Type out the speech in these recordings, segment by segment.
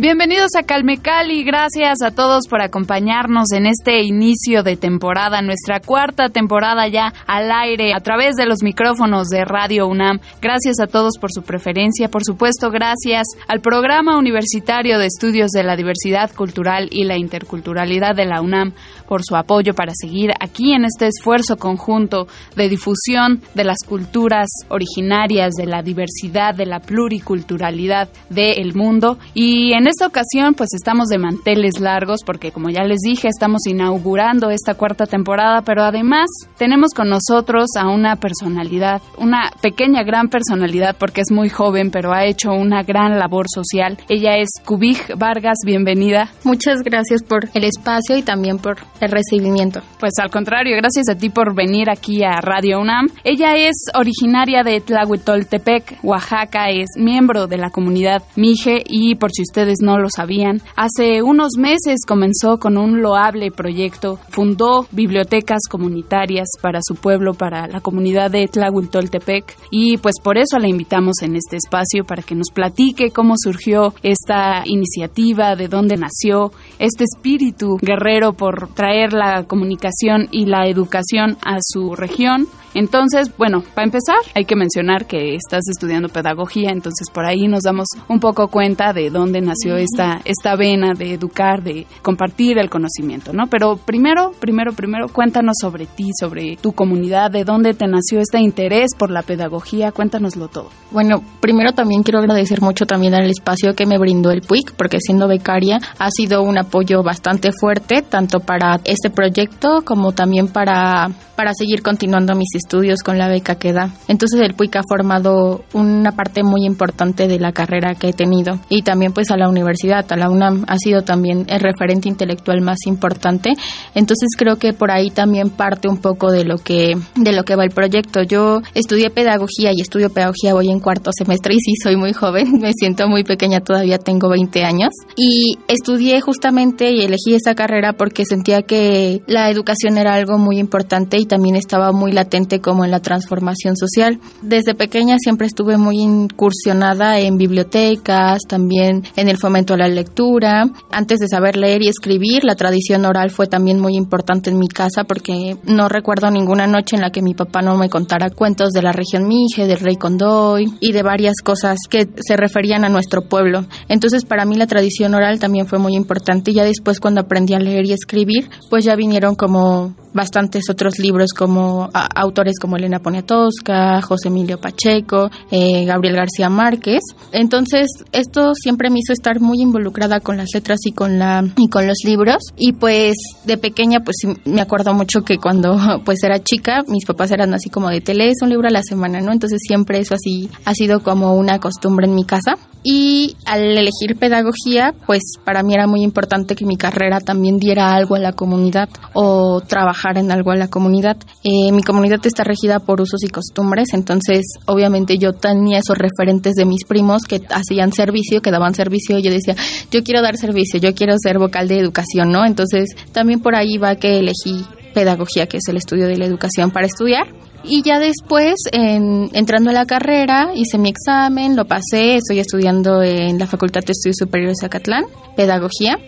Bienvenidos a Calme Cali, gracias a todos por acompañarnos en este inicio de temporada, nuestra cuarta temporada ya al aire a través de los micrófonos de Radio UNAM. Gracias a todos por su preferencia, por supuesto gracias al Programa Universitario de Estudios de la Diversidad Cultural y la Interculturalidad de la UNAM por su apoyo para seguir aquí en este esfuerzo conjunto de difusión de las culturas originarias, de la diversidad, de la pluriculturalidad del mundo. Y en esta ocasión pues estamos de manteles largos porque como ya les dije estamos inaugurando esta cuarta temporada, pero además tenemos con nosotros a una personalidad, una pequeña gran personalidad porque es muy joven pero ha hecho una gran labor social. Ella es Kubij Vargas, bienvenida. Muchas gracias por el espacio y también por el recibimiento. Pues al contrario, gracias a ti por venir aquí a Radio UNAM. Ella es originaria de Tlahuitoltepec, Oaxaca, es miembro de la comunidad Mije y por si ustedes no lo sabían. Hace unos meses comenzó con un loable proyecto, fundó bibliotecas comunitarias para su pueblo, para la comunidad de Tlahuitoltepec y pues por eso la invitamos en este espacio para que nos platique cómo surgió esta iniciativa, de dónde nació este espíritu guerrero por traer la comunicación y la educación a su región entonces, bueno, para empezar, hay que mencionar que estás estudiando pedagogía, entonces por ahí nos damos un poco cuenta de dónde nació esta, esta vena de educar, de compartir el conocimiento, ¿no? Pero primero, primero, primero, cuéntanos sobre ti, sobre tu comunidad, de dónde te nació este interés por la pedagogía, cuéntanoslo todo. Bueno, primero también quiero agradecer mucho también al espacio que me brindó el PUIC, porque siendo becaria ha sido un apoyo bastante fuerte, tanto para este proyecto como también para, para seguir continuando mis estudios con la beca que da. Entonces el PUIC ha formado una parte muy importante de la carrera que he tenido y también pues a la universidad, a la UNAM ha sido también el referente intelectual más importante. Entonces creo que por ahí también parte un poco de lo que de lo que va el proyecto. Yo estudié pedagogía y estudio pedagogía voy en cuarto semestre y sí soy muy joven, me siento muy pequeña, todavía tengo 20 años y estudié justamente y elegí esa carrera porque sentía que la educación era algo muy importante y también estaba muy latente como en la transformación social. Desde pequeña siempre estuve muy incursionada en bibliotecas, también en el fomento a la lectura. Antes de saber leer y escribir, la tradición oral fue también muy importante en mi casa porque no recuerdo ninguna noche en la que mi papá no me contara cuentos de la región Mije, del rey Condoy y de varias cosas que se referían a nuestro pueblo. Entonces para mí la tradición oral también fue muy importante ya después cuando aprendí a leer y escribir, pues ya vinieron como bastantes otros libros como autores como Elena Poniatowska, José Emilio Pacheco, eh, Gabriel García Márquez. Entonces, esto siempre me hizo estar muy involucrada con las letras y con la y con los libros y pues de pequeña pues me acuerdo mucho que cuando pues era chica, mis papás eran así como de te lees un libro a la semana, ¿no? Entonces, siempre eso así ha sido como una costumbre en mi casa. Y al elegir pedagogía, pues para mí era muy importante que mi carrera también diera algo a la comunidad o trabajar en algo a la comunidad. Eh, mi comunidad está regida por usos y costumbres, entonces obviamente yo tenía esos referentes de mis primos que hacían servicio, que daban servicio, y yo decía, yo quiero dar servicio, yo quiero ser vocal de educación, ¿no? Entonces también por ahí va que elegí pedagogía, que es el estudio de la educación para estudiar. Y ya después, entrando a la carrera, hice mi examen, lo pasé, estoy estudiando en la Facultad de Estudios Superiores de Zacatlán, pedagogía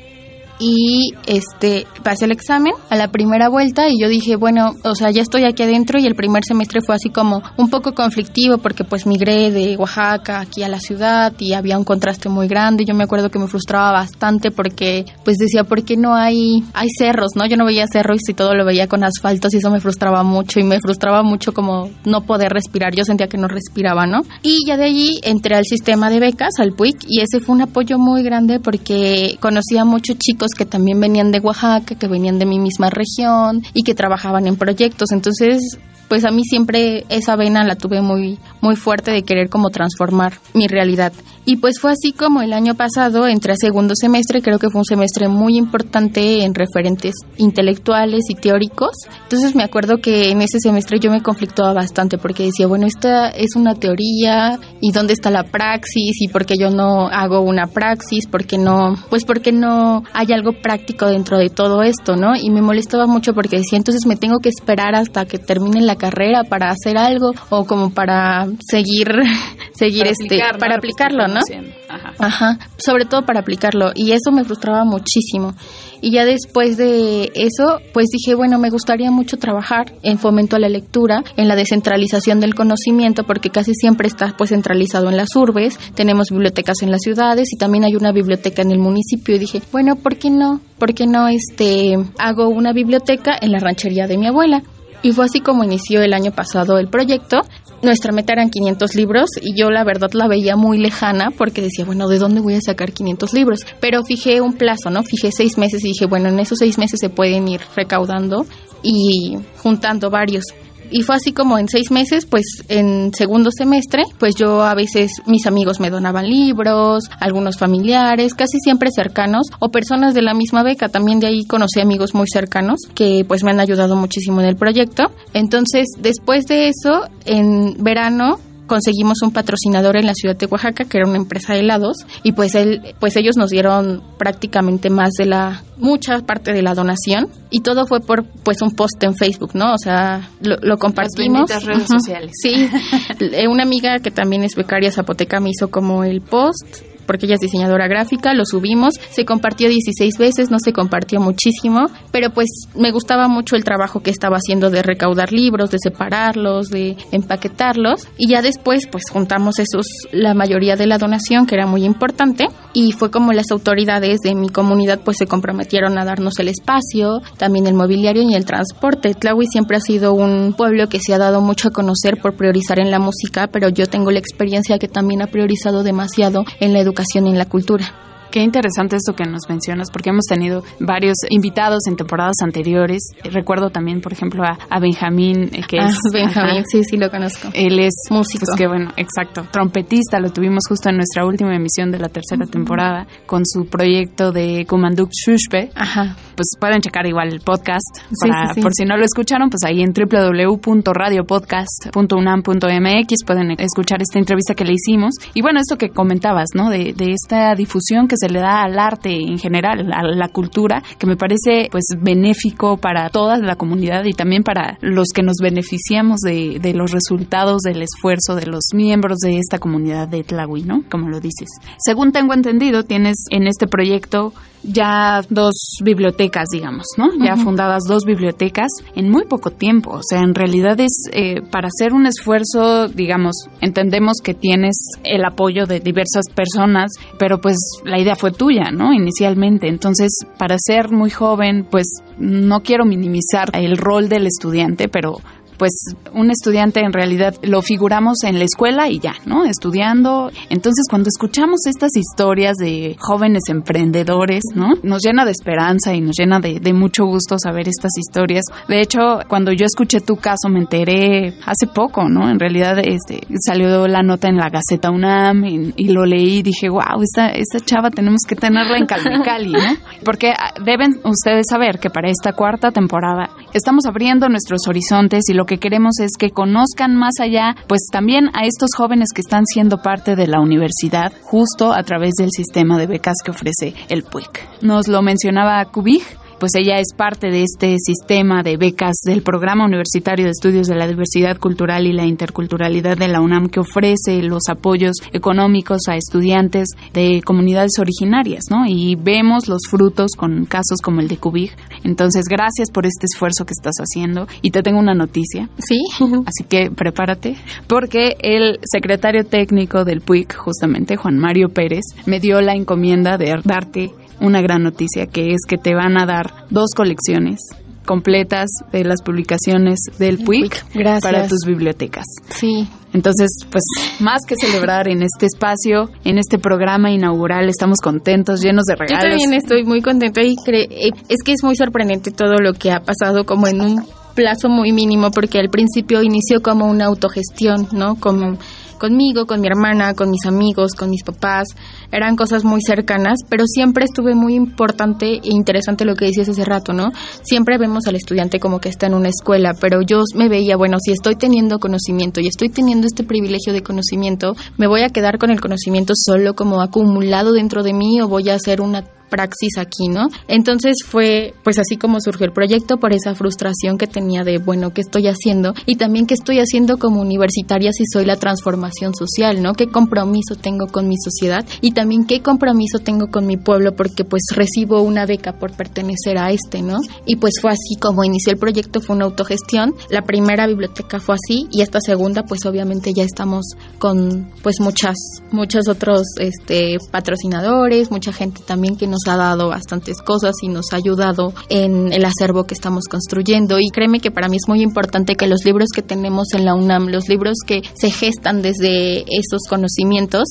y este pasé el examen a la primera vuelta y yo dije, bueno, o sea, ya estoy aquí adentro y el primer semestre fue así como un poco conflictivo porque pues migré de Oaxaca aquí a la ciudad y había un contraste muy grande. Yo me acuerdo que me frustraba bastante porque pues decía, ¿por qué no hay hay cerros, no? Yo no veía cerros y todo lo veía con asfaltos y eso me frustraba mucho y me frustraba mucho como no poder respirar. Yo sentía que no respiraba, ¿no? Y ya de allí entré al sistema de becas, al PUIC, y ese fue un apoyo muy grande porque conocía a muchos chicos que también venían de Oaxaca, que venían de mi misma región y que trabajaban en proyectos. Entonces, pues a mí siempre esa vena la tuve muy muy fuerte de querer como transformar mi realidad. Y pues fue así como el año pasado entré a segundo semestre, creo que fue un semestre muy importante en referentes intelectuales y teóricos. Entonces me acuerdo que en ese semestre yo me conflictuaba bastante porque decía, bueno, esta es una teoría y dónde está la praxis y por qué yo no hago una praxis, porque no, pues porque no hay algo práctico dentro de todo esto, ¿no? Y me molestaba mucho porque decía, entonces me tengo que esperar hasta que termine la carrera para hacer algo o como para seguir seguir este para aplicarlo, ¿no? Ajá. Ajá, sobre todo para aplicarlo y eso me frustraba muchísimo. Y ya después de eso, pues dije, bueno, me gustaría mucho trabajar en fomento a la lectura, en la descentralización del conocimiento, porque casi siempre está pues centralizado en las urbes, tenemos bibliotecas en las ciudades y también hay una biblioteca en el municipio y dije, bueno, ¿por qué no? ¿Por qué no este hago una biblioteca en la ranchería de mi abuela? Y fue así como inició el año pasado el proyecto. Nuestra meta eran 500 libros y yo la verdad la veía muy lejana porque decía, bueno, ¿de dónde voy a sacar 500 libros? Pero fijé un plazo, ¿no? Fijé seis meses y dije, bueno, en esos seis meses se pueden ir recaudando y juntando varios y fue así como en seis meses, pues en segundo semestre, pues yo a veces mis amigos me donaban libros, algunos familiares, casi siempre cercanos o personas de la misma beca. También de ahí conocí amigos muy cercanos que pues me han ayudado muchísimo en el proyecto. Entonces, después de eso, en verano conseguimos un patrocinador en la ciudad de Oaxaca que era una empresa de helados y pues él pues ellos nos dieron prácticamente más de la mucha parte de la donación y todo fue por pues un post en Facebook, ¿no? O sea, lo, compartimos. Las redes sociales. Sí, eh, una amiga que también es becaria zapoteca me hizo como el post porque ella es diseñadora gráfica, lo subimos, se compartió 16 veces, no se compartió muchísimo, pero pues me gustaba mucho el trabajo que estaba haciendo de recaudar libros, de separarlos, de empaquetarlos y ya después pues juntamos esos, la mayoría de la donación que era muy importante y fue como las autoridades de mi comunidad pues se comprometieron a darnos el espacio, también el mobiliario y el transporte. Tlahui siempre ha sido un pueblo que se ha dado mucho a conocer por priorizar en la música, pero yo tengo la experiencia que también ha priorizado demasiado en la educación en la cultura. Qué interesante esto que nos mencionas, porque hemos tenido varios invitados en temporadas anteriores. Recuerdo también, por ejemplo, a, Benjamín, eh, que ah, es... Benjamín, sí, sí lo conozco. Él es músico. Pues que bueno, exacto, trompetista, lo tuvimos justo en nuestra última emisión de la tercera temporada, con su proyecto de Kumanduk Shushpe. Ajá. Pues pueden checar igual el podcast, para, por si no lo escucharon, pues ahí en www.radiopodcast.unam.mx pueden escuchar esta entrevista que le hicimos. Y bueno, esto que comentabas, ¿no? De, de esta difusión que se le da al arte en general, a la cultura, que me parece pues benéfico para toda la comunidad y también para los que nos beneficiamos de, de los resultados del esfuerzo de los miembros de esta comunidad de Tlahui, ¿no? Como lo dices. Según tengo entendido, tienes en este proyecto ya dos bibliotecas, digamos, ¿no? Ya fundadas dos bibliotecas en muy poco tiempo. O sea, en realidad es eh, para hacer un esfuerzo, digamos, entendemos que tienes el apoyo de diversas personas, pero pues la idea fue tuya, ¿no? Inicialmente. Entonces, para ser muy joven, pues no quiero minimizar el rol del estudiante, pero pues un estudiante en realidad lo figuramos en la escuela y ya, ¿no? Estudiando. Entonces, cuando escuchamos estas historias de jóvenes emprendedores, ¿no? Nos llena de esperanza y nos llena de, mucho gusto saber estas historias. De hecho, cuando yo escuché tu caso me enteré hace poco, ¿no? En realidad este, salió la nota en la Gaceta UNAM y, lo leí y dije, wow, esta, esta chava tenemos que tenerla en Cali, ¿no? Porque ah, deben ustedes saber que para esta cuarta temporada estamos abriendo nuestros horizontes y lo que queremos es que conozcan más allá, pues también a estos jóvenes que están siendo parte de la universidad, justo a través del sistema de becas que ofrece el PUIC. Nos lo mencionaba Kubig, pues ella es parte de este sistema de becas del Programa Universitario de Estudios de la Diversidad Cultural y la Interculturalidad de la UNAM que ofrece los apoyos económicos a estudiantes de comunidades originarias, ¿no? Y vemos los frutos con casos como el de Cubig. Entonces, gracias por este esfuerzo que estás haciendo y te tengo una noticia. Sí. Así que prepárate porque el secretario técnico del PUIC, justamente Juan Mario Pérez, me dio la encomienda de darte una gran noticia que es que te van a dar dos colecciones completas de las publicaciones del PUIC para tus bibliotecas. Sí. Entonces, pues más que celebrar en este espacio, en este programa inaugural, estamos contentos, llenos de regalos. Yo también estoy muy contenta y eh, es que es muy sorprendente todo lo que ha pasado como en un plazo muy mínimo porque al principio inició como una autogestión, ¿no? Como conmigo, con mi hermana, con mis amigos, con mis papás. Eran cosas muy cercanas, pero siempre estuve muy importante e interesante lo que decías hace rato, ¿no? Siempre vemos al estudiante como que está en una escuela, pero yo me veía, bueno, si estoy teniendo conocimiento y estoy teniendo este privilegio de conocimiento, ¿me voy a quedar con el conocimiento solo como acumulado dentro de mí o voy a hacer una praxis aquí, ¿no? Entonces fue pues así como surgió el proyecto por esa frustración que tenía de, bueno, ¿qué estoy haciendo? Y también qué estoy haciendo como universitaria si soy la transformación social, ¿no? ¿Qué compromiso tengo con mi sociedad? Y también qué compromiso tengo con mi pueblo porque pues recibo una beca por pertenecer a este, ¿no? Y pues fue así como inició el proyecto, fue una autogestión. La primera biblioteca fue así y esta segunda pues obviamente ya estamos con pues muchas, muchos otros este, patrocinadores, mucha gente también que nos ha dado bastantes cosas y nos ha ayudado en el acervo que estamos construyendo. Y créeme que para mí es muy importante que los libros que tenemos en la UNAM, los libros que se gestan desde esos conocimientos,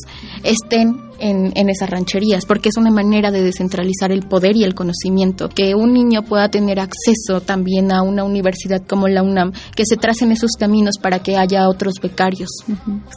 estén en, esas rancherías, porque es una manera de descentralizar el poder y el conocimiento, que un niño pueda tener acceso también a una universidad como la UNAM, que se tracen esos caminos para que haya otros becarios.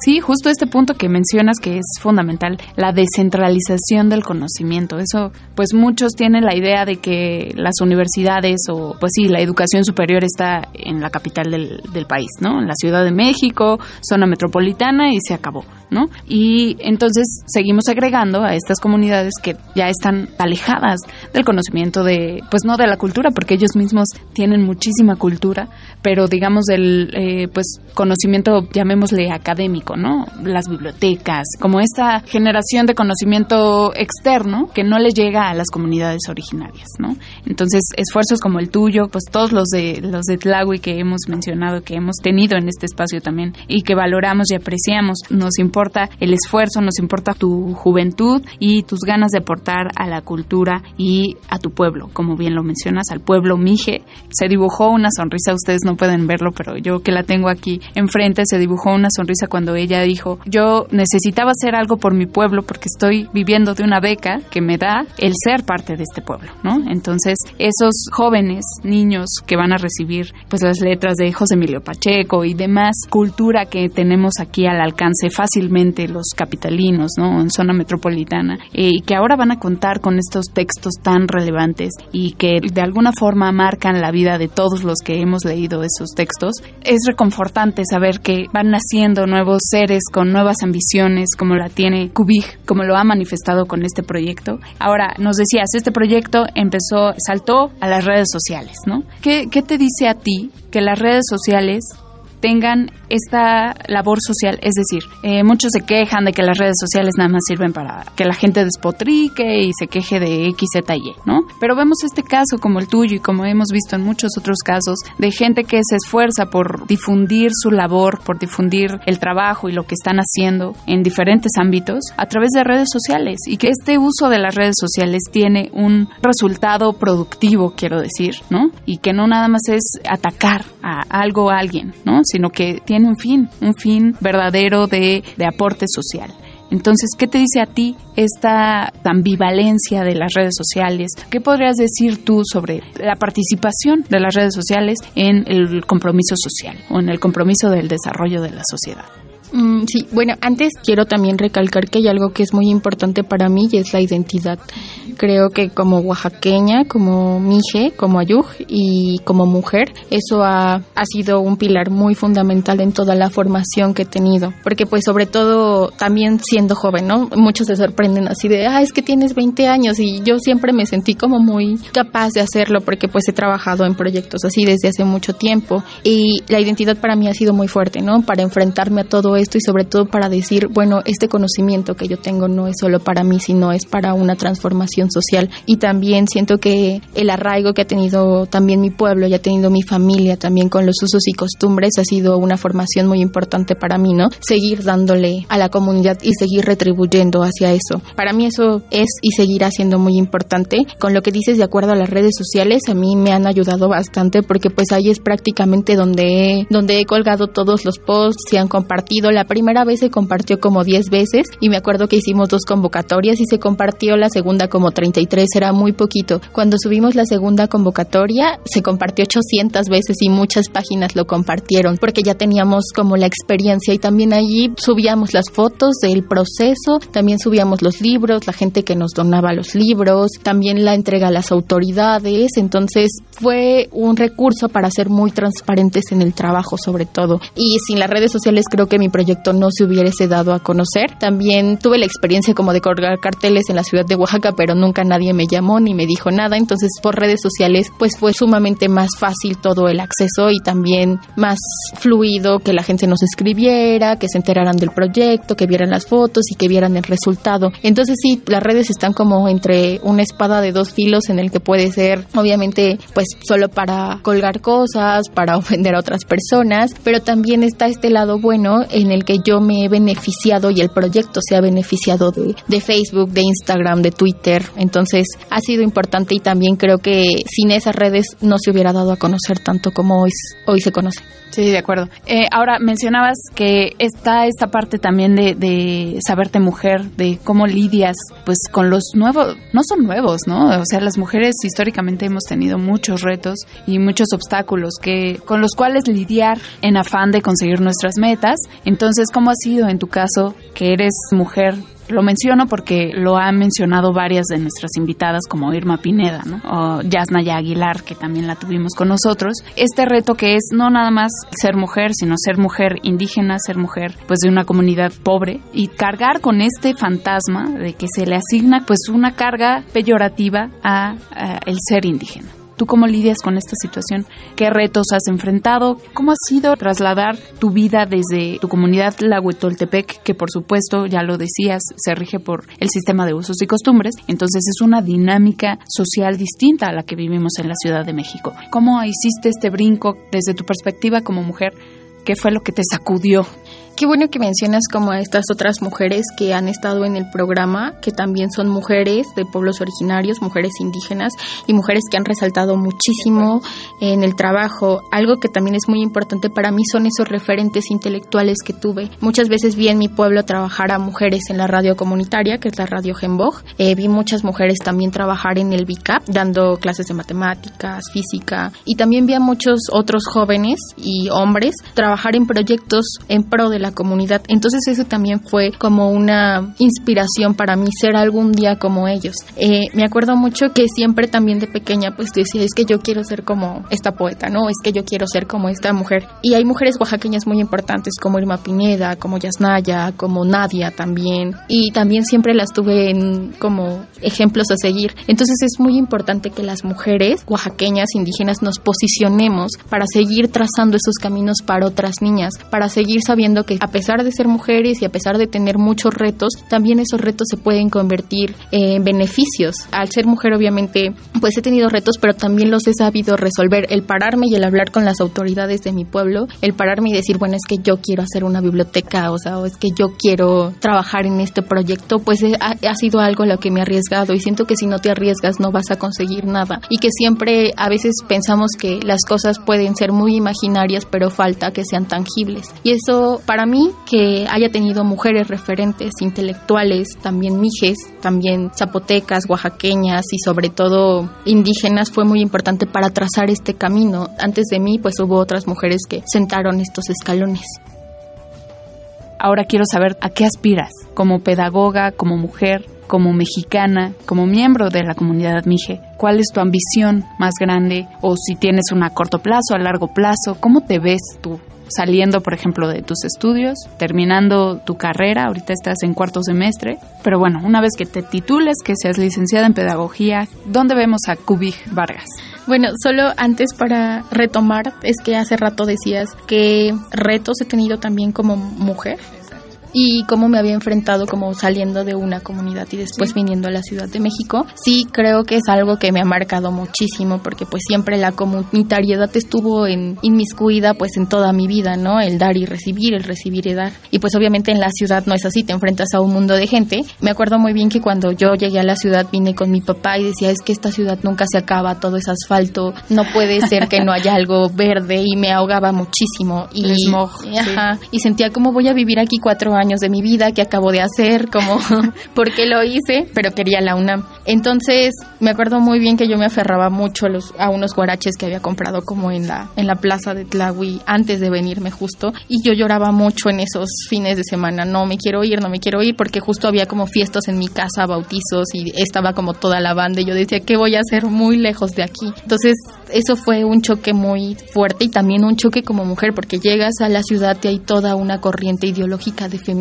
Sí, justo este punto que mencionas que es fundamental, la descentralización del conocimiento. Eso, pues muchos tienen la idea de que las universidades o, pues sí, la educación superior está en la capital del, del país, ¿no? En la Ciudad de México, zona metropolitana y se acabó, ¿no? Y entonces seguimos agregando a estas comunidades que ya están alejadas del conocimiento de, pues no de la cultura, porque ellos mismos tienen muchísima cultura, pero digamos del, eh, pues conocimiento, llamémosle académico, ¿no? Las bibliotecas, como esta generación de conocimiento externo que no le llega a las comunidades originarias, ¿no? Entonces, esfuerzos como el tuyo, pues todos los de los de Tlahui que hemos mencionado, que hemos tenido en este espacio también y que valoramos y apreciamos, nos importa el esfuerzo, nos importa tu juventud y tus ganas de aportar a la cultura y a tu pueblo, como bien lo mencionas, al pueblo Mije. Se dibujó una sonrisa, ustedes no pueden verlo, pero yo que la tengo aquí enfrente, se dibujó una sonrisa cuando ella dijo, yo necesitaba hacer algo por mi pueblo porque estoy viviendo de una beca que me da el ser parte de este pueblo, ¿no? Entonces, esos jóvenes, niños que van a recibir pues las letras de José Emilio Pacheco y demás cultura que tenemos aquí al alcance fácilmente los capitalinos, ¿no? En metropolitana eh, y que ahora van a contar con estos textos tan relevantes y que de alguna forma marcan la vida de todos los que hemos leído esos textos, es reconfortante saber que van naciendo nuevos seres con nuevas ambiciones como la tiene Kubik, como lo ha manifestado con este proyecto. Ahora, nos decías, este proyecto empezó, saltó a las redes sociales, ¿no? ¿Qué, qué te dice a ti que las redes sociales tengan esta labor social. Es decir, eh, muchos se quejan de que las redes sociales nada más sirven para que la gente despotrique y se queje de X, Z y Y, ¿no? Pero vemos este caso como el tuyo y como hemos visto en muchos otros casos de gente que se esfuerza por difundir su labor, por difundir el trabajo y lo que están haciendo en diferentes ámbitos a través de redes sociales y que este uso de las redes sociales tiene un resultado productivo, quiero decir, ¿no? Y que no nada más es atacar a algo a alguien, ¿no? Sino que tiene un fin, un fin verdadero de, de aporte social. Entonces, ¿qué te dice a ti esta ambivalencia de las redes sociales? ¿Qué podrías decir tú sobre la participación de las redes sociales en el compromiso social o en el compromiso del desarrollo de la sociedad? Mm, sí, bueno, antes quiero también recalcar que hay algo que es muy importante para mí y es la identidad. Creo que como oaxaqueña, como mije, como ayuj y como mujer, eso ha, ha sido un pilar muy fundamental en toda la formación que he tenido. Porque pues sobre todo también siendo joven, ¿no? Muchos se sorprenden así de, ah, es que tienes 20 años y yo siempre me sentí como muy capaz de hacerlo porque pues he trabajado en proyectos así desde hace mucho tiempo y la identidad para mí ha sido muy fuerte, ¿no? Para enfrentarme a todo esto y sobre todo para decir, bueno, este conocimiento que yo tengo no es solo para mí, sino es para una transformación social. Y también siento que el arraigo que ha tenido también mi pueblo y ha tenido mi familia también con los usos y costumbres ha sido una formación muy importante para mí, ¿no? Seguir dándole a la comunidad y seguir retribuyendo hacia eso. Para mí eso es y seguirá siendo muy importante. Con lo que dices de acuerdo a las redes sociales, a mí me han ayudado bastante porque pues ahí es prácticamente donde donde he colgado todos los posts, se han compartido la primera vez se compartió como 10 veces y me acuerdo que hicimos dos convocatorias y se compartió la segunda como 33, era muy poquito. Cuando subimos la segunda convocatoria, se compartió 800 veces y muchas páginas lo compartieron porque ya teníamos como la experiencia y también allí subíamos las fotos del proceso, también subíamos los libros, la gente que nos donaba los libros, también la entrega a las autoridades, entonces fue un recurso para ser muy transparentes en el trabajo sobre todo. Y sin las redes sociales creo que mi proyecto no se hubiese dado a conocer. También tuve la experiencia como de colgar carteles en la ciudad de Oaxaca, pero nunca nadie me llamó ni me dijo nada, entonces por redes sociales pues fue sumamente más fácil todo el acceso y también más fluido que la gente nos escribiera, que se enteraran del proyecto, que vieran las fotos y que vieran el resultado. Entonces sí, las redes están como entre una espada de dos filos en el que puede ser obviamente pues solo para colgar cosas, para ofender a otras personas, pero también está este lado bueno en el que yo me he beneficiado y el proyecto se ha beneficiado de, de Facebook, de Instagram, de Twitter. Entonces ha sido importante y también creo que sin esas redes no se hubiera dado a conocer tanto como hoy, hoy se conoce. Sí, de acuerdo. Eh, ahora, mencionabas que está esta parte también de, de, saberte mujer, de cómo lidias pues con los nuevos, no son nuevos, ¿no? O sea, las mujeres históricamente hemos tenido muchos retos y muchos obstáculos que con los cuales lidiar en afán de conseguir nuestras metas. Entonces, ¿cómo ha sido en tu caso que eres mujer lo menciono porque lo han mencionado varias de nuestras invitadas, como Irma Pineda, ¿no? O Yasnaya Aguilar, que también la tuvimos con nosotros. Este reto que es no nada más ser mujer, sino ser mujer indígena, ser mujer pues de una comunidad pobre y cargar con este fantasma de que se le asigna pues una carga peyorativa a, a el ser indígena. ¿Tú cómo lidias con esta situación? ¿Qué retos has enfrentado? ¿Cómo ha sido trasladar tu vida desde tu comunidad Lahuetoltepec, que por supuesto, ya lo decías, se rige por el sistema de usos y costumbres? Entonces es una dinámica social distinta a la que vivimos en la Ciudad de México. ¿Cómo hiciste este brinco desde tu perspectiva como mujer? ¿Qué fue lo que te sacudió Qué bueno que mencionas como a estas otras mujeres que han estado en el programa, que también son mujeres de pueblos originarios, mujeres indígenas y mujeres que han resaltado muchísimo en el trabajo. Algo que también es muy importante para mí son esos referentes intelectuales que tuve. Muchas veces vi en mi pueblo trabajar a mujeres en la radio comunitaria, que es la radio Gembog. Eh, vi muchas mujeres también trabajar en el BICAP, dando clases de matemáticas, física. Y también vi a muchos otros jóvenes y hombres trabajar en proyectos en pro de la comunidad. Entonces eso también fue como una inspiración para mí ser algún día como ellos. Eh, me acuerdo mucho que siempre también de pequeña pues decía, es que yo quiero ser como esta poeta, ¿no? Es que yo quiero ser como esta mujer. Y hay mujeres oaxaqueñas muy importantes como Irma Pineda, como Yasnaya, como Nadia también. Y también siempre las tuve en como ejemplos a seguir. Entonces es muy importante que las mujeres oaxaqueñas, indígenas, nos posicionemos para seguir trazando esos caminos para otras niñas, para seguir sabiendo que a pesar de ser mujeres y a pesar de tener muchos retos, también esos retos se pueden convertir en beneficios. Al ser mujer, obviamente, pues he tenido retos, pero también los he sabido resolver. El pararme y el hablar con las autoridades de mi pueblo, el pararme y decir, bueno, es que yo quiero hacer una biblioteca, o sea, o es que yo quiero trabajar en este proyecto, pues ha, ha sido algo a lo que me he arriesgado y siento que si no te arriesgas no vas a conseguir nada. Y que siempre a veces pensamos que las cosas pueden ser muy imaginarias, pero falta que sean tangibles. Y eso para para mí que haya tenido mujeres referentes intelectuales, también mijes, también zapotecas, oaxaqueñas y sobre todo indígenas fue muy importante para trazar este camino. Antes de mí pues hubo otras mujeres que sentaron estos escalones. Ahora quiero saber a qué aspiras como pedagoga, como mujer, como mexicana, como miembro de la comunidad Mije? ¿Cuál es tu ambición más grande? O si tienes una a corto plazo, a largo plazo, ¿cómo te ves tú saliendo, por ejemplo, de tus estudios, terminando tu carrera, ahorita estás en cuarto semestre, pero bueno, una vez que te titules, que seas licenciada en pedagogía, ¿dónde vemos a Kubik Vargas? Bueno, solo antes para retomar, es que hace rato decías que retos he tenido también como mujer y cómo me había enfrentado como saliendo de una comunidad y después viniendo a la Ciudad de México. Sí, creo que es algo que me ha marcado muchísimo porque pues siempre la comunitariedad estuvo en inmiscuida pues en toda mi vida, ¿no? El dar y recibir, el recibir y dar. Y pues obviamente en la ciudad no es así, te enfrentas a un mundo de gente. Me acuerdo muy bien que cuando yo llegué a la ciudad vine con mi papá y decía, es que esta ciudad nunca se acaba, todo es asfalto, no puede ser que no haya algo verde y me ahogaba muchísimo. Y, smog, ajá, y sentía como voy a vivir aquí cuatro años años de mi vida, qué acabo de hacer, como por qué lo hice, pero quería la UNAM. Entonces, me acuerdo muy bien que yo me aferraba mucho a, los, a unos guaraches que había comprado como en la, en la plaza de Tlahui antes de venirme justo, y yo lloraba mucho en esos fines de semana, no me quiero ir, no me quiero ir, porque justo había como fiestas en mi casa, bautizos, y estaba como toda la banda, y yo decía, ¿qué voy a hacer muy lejos de aquí? Entonces, eso fue un choque muy fuerte y también un choque como mujer, porque llegas a la ciudad y hay toda una corriente ideológica de feminismo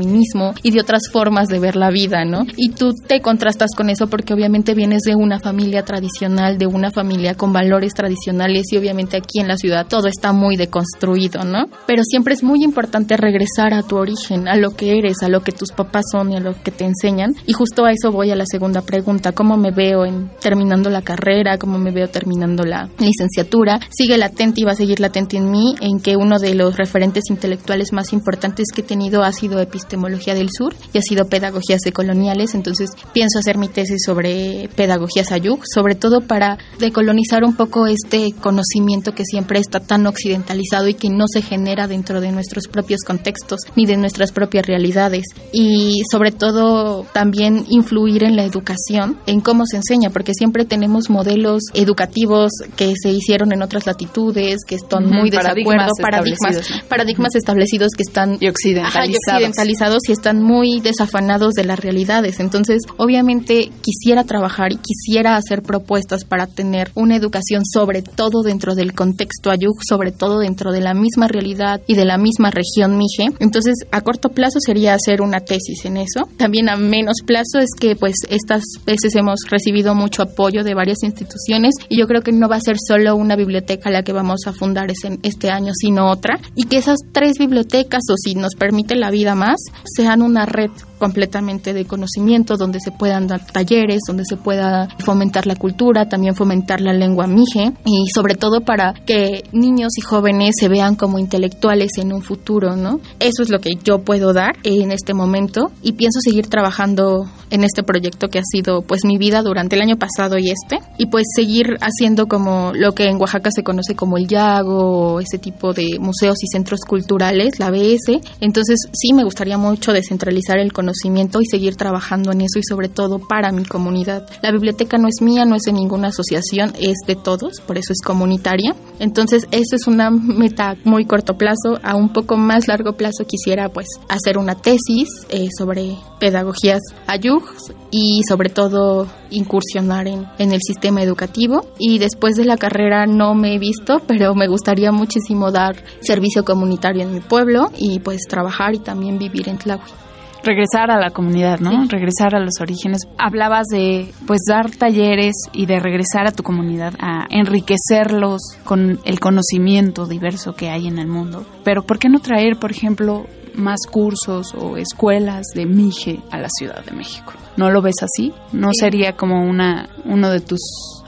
y de otras formas de ver la vida, ¿no? Y tú te contrastas con eso porque obviamente vienes de una familia tradicional, de una familia con valores tradicionales y obviamente aquí en la ciudad todo está muy deconstruido, ¿no? Pero siempre es muy importante regresar a tu origen, a lo que eres, a lo que tus papás son y a lo que te enseñan. Y justo a eso voy a la segunda pregunta, ¿cómo me veo en terminando la carrera? ¿Cómo me veo terminando la licenciatura? Sigue latente y va a seguir latente en mí en que uno de los referentes intelectuales más importantes que he tenido ha sido epistemología del sur y ha sido pedagogías decoloniales, entonces pienso hacer mi tesis sobre pedagogías ayuk, sobre todo para decolonizar un poco este conocimiento que siempre está tan occidentalizado y que no se genera dentro de nuestros propios contextos ni de nuestras propias realidades. Y sobre todo también influir en la educación, en cómo se enseña, porque siempre tenemos modelos educativos que se hicieron en otras latitudes, que están muy desacuerdo, paradigmas, paradigmas establecidos que están y occidentalizados. y occidentalizados y están muy desafanados de las realidades. Entonces, obviamente quisiera trabajar y quisiera hacer propuestas para tener una educación sobre todo dentro del contexto ayuk, sobre todo dentro de la misma realidad y de la misma región mije. Entonces, a corto plazo sería hacer una tesis en eso. También a menos plazo es que pues estas veces hemos recibido mucho apoyo de varias instituciones y yo creo que no va a ser solo una biblioteca la que vamos a fundar este año, sino otra, y que esas tres bibliotecas, o si nos permite la vida más, sean una red completamente de conocimiento, donde se puedan dar talleres, donde se pueda fomentar la cultura, también fomentar la lengua mije y sobre todo para que niños y jóvenes se vean como intelectuales en un futuro, ¿no? Eso es lo que yo puedo dar en este momento y pienso seguir trabajando en este proyecto que ha sido pues mi vida durante el año pasado y este y pues seguir haciendo como lo que en Oaxaca se conoce como el Yago, ese tipo de museos y centros culturales, la BS. Entonces sí me gustaría mucho descentralizar el conocimiento y seguir trabajando en eso y sobre todo para mi comunidad. La biblioteca no es mía, no es de ninguna asociación, es de todos, por eso es comunitaria. Entonces, eso es una meta muy corto plazo. A un poco más largo plazo quisiera pues hacer una tesis eh, sobre pedagogías ayug y sobre todo incursionar en, en el sistema educativo. Y después de la carrera no me he visto, pero me gustaría muchísimo dar servicio comunitario en mi pueblo y pues trabajar y también vivir en Tlahui regresar a la comunidad, ¿no? Regresar a los orígenes. Hablabas de pues dar talleres y de regresar a tu comunidad a enriquecerlos con el conocimiento diverso que hay en el mundo. Pero ¿por qué no traer, por ejemplo, más cursos o escuelas de Mije a la Ciudad de México? ¿No lo ves así? ¿No sería como una uno de tus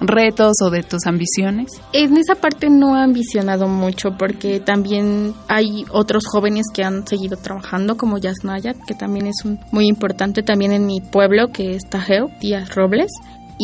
retos o de tus ambiciones? En esa parte no he ambicionado mucho porque también hay otros jóvenes que han seguido trabajando como Yasnaya, que también es un, muy importante también en mi pueblo que es Tajeo, Díaz Robles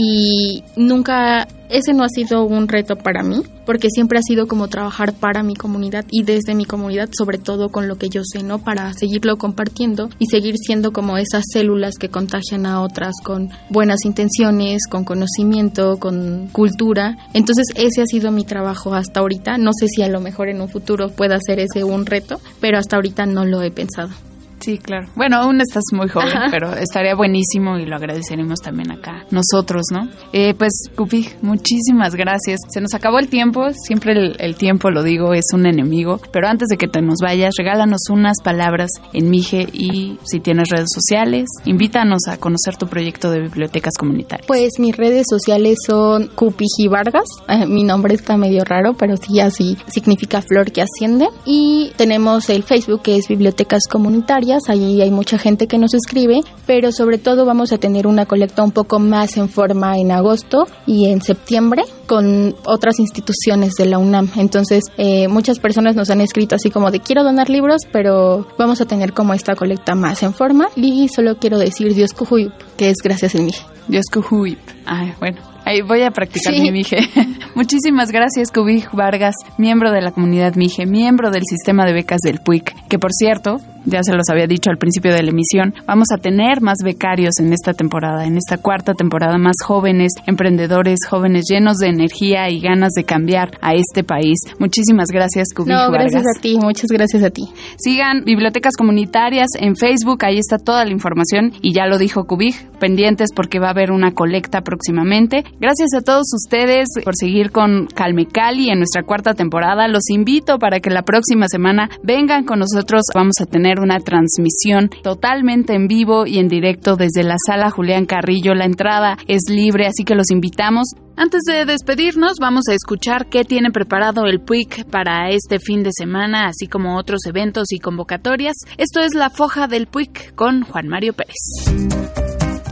y nunca ese no ha sido un reto para mí porque siempre ha sido como trabajar para mi comunidad y desde mi comunidad sobre todo con lo que yo sé, ¿no? Para seguirlo compartiendo y seguir siendo como esas células que contagian a otras con buenas intenciones, con conocimiento, con cultura. Entonces ese ha sido mi trabajo hasta ahorita. No sé si a lo mejor en un futuro pueda ser ese un reto, pero hasta ahorita no lo he pensado. Sí, claro. Bueno, aún estás muy joven, pero estaría buenísimo y lo agradeceremos también acá nosotros, ¿no? Eh, pues, Cupi, muchísimas gracias. Se nos acabó el tiempo, siempre el, tiempo, lo digo, es un enemigo, pero antes de que te nos vayas, regálanos unas palabras en Mije y si tienes redes sociales, invítanos a conocer tu proyecto de bibliotecas comunitarias. Pues mis redes sociales son Cupiji Vargas, eh, mi nombre está medio raro, pero sí así significa flor que asciende y tenemos el Facebook que es Bibliotecas Comunitarias Allí hay mucha gente que nos escribe, pero sobre todo vamos a tener una colecta un poco más en forma en agosto y en septiembre con otras instituciones de la UNAM. Entonces, eh, muchas personas nos han escrito así como de quiero donar libros, pero vamos a tener como esta colecta más en forma. Y solo quiero decir Dios Kuhuyup, que es gracias en mí. Dios Kuhuyup. Ay, bueno, Ahí voy a practicar mi Mije. Muchísimas gracias, Cubij Vargas, miembro de la comunidad Mije, miembro del sistema de becas del PUIC, que por cierto, ya se los había dicho al principio de la emisión, vamos a tener más becarios en esta temporada, en esta cuarta temporada, más jóvenes, emprendedores, jóvenes llenos de energía y ganas de cambiar a este país. Muchísimas gracias, Cubij no, Vargas. Gracias a ti, muchas gracias a ti. Sigan bibliotecas comunitarias en Facebook, ahí está toda la información y ya lo dijo Cubij, pendientes porque va a haber una colecta próximamente. Gracias a todos ustedes por seguir con Calme Cali en nuestra cuarta temporada. Los invito para que la próxima semana vengan con nosotros. Vamos a tener una transmisión totalmente en vivo y en directo desde la sala Julián Carrillo. La entrada es libre, así que los invitamos. Antes de despedirnos, vamos a escuchar qué tiene preparado el PUIC para este fin de semana, así como otros eventos y convocatorias. Esto es La Foja del PUIC con Juan Mario Pérez.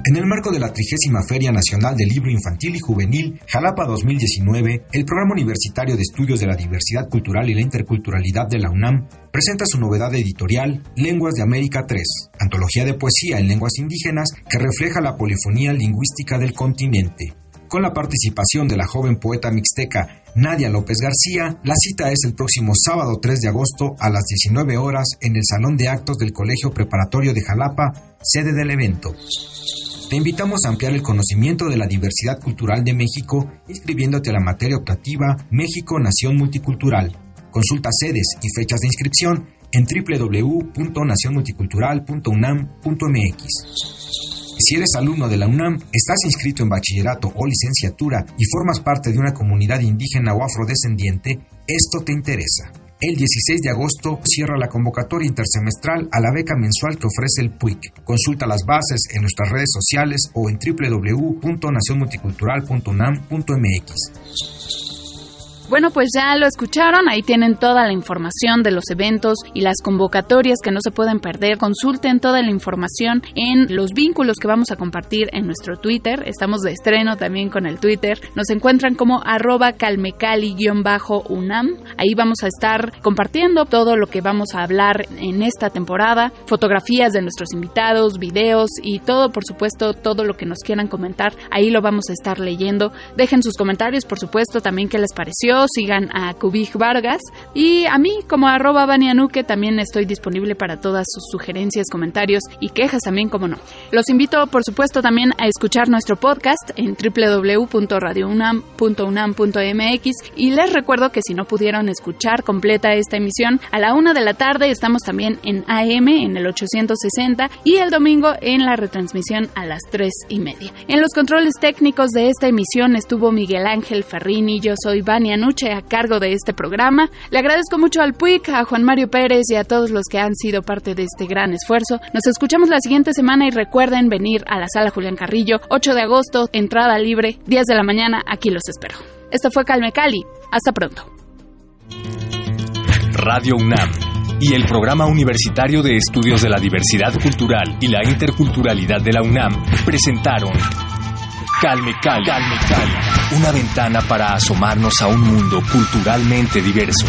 En el marco de la trigésima Feria Nacional del Libro Infantil y Juvenil, Jalapa 2019, el Programa Universitario de Estudios de la Diversidad Cultural y la Interculturalidad de la UNAM presenta su novedad editorial Lenguas de América 3, antología de poesía en lenguas indígenas que refleja la polifonía lingüística del continente. Con la participación de la joven poeta mixteca Nadia López García, la cita es el próximo sábado 3 de agosto a las 19 horas en el Salón de Actos del Colegio Preparatorio de Jalapa, sede del evento. Te invitamos a ampliar el conocimiento de la diversidad cultural de México inscribiéndote a la materia optativa México Nación Multicultural. Consulta sedes y fechas de inscripción en www.nacionmulticultural.unam.mx. Si eres alumno de la UNAM, estás inscrito en bachillerato o licenciatura y formas parte de una comunidad indígena o afrodescendiente, esto te interesa. El 16 de agosto cierra la convocatoria intersemestral a la beca mensual que ofrece el PUIC. Consulta las bases en nuestras redes sociales o en www.nacionmulticultural.unam.mx. Bueno, pues ya lo escucharon, ahí tienen toda la información de los eventos y las convocatorias que no se pueden perder. Consulten toda la información en los vínculos que vamos a compartir en nuestro Twitter. Estamos de estreno también con el Twitter. Nos encuentran como arroba calmecali-unam. Ahí vamos a estar compartiendo todo lo que vamos a hablar en esta temporada, fotografías de nuestros invitados, videos y todo, por supuesto, todo lo que nos quieran comentar. Ahí lo vamos a estar leyendo. Dejen sus comentarios, por supuesto, también qué les pareció sigan a Cubij Vargas y a mí como arroba Banianuque también estoy disponible para todas sus sugerencias, comentarios y quejas también, como no. Los invito, por supuesto, también a escuchar nuestro podcast en www.radiounam.unam.mx y les recuerdo que si no pudieron escuchar completa esta emisión, a la una de la tarde estamos también en AM en el 860 y el domingo en la retransmisión a las tres y media. En los controles técnicos de esta emisión estuvo Miguel Ángel Ferrini, yo soy Vania a cargo de este programa. Le agradezco mucho al PUIC, a Juan Mario Pérez y a todos los que han sido parte de este gran esfuerzo. Nos escuchamos la siguiente semana y recuerden venir a la sala Julián Carrillo, 8 de agosto, entrada libre, 10 de la mañana, aquí los espero. Esto fue Calme Cali. Hasta pronto. Radio UNAM y el Programa Universitario de Estudios de la Diversidad Cultural y la Interculturalidad de la UNAM presentaron Calme Cali. Calme Cali. Una ventana para asomarnos a un mundo culturalmente diverso.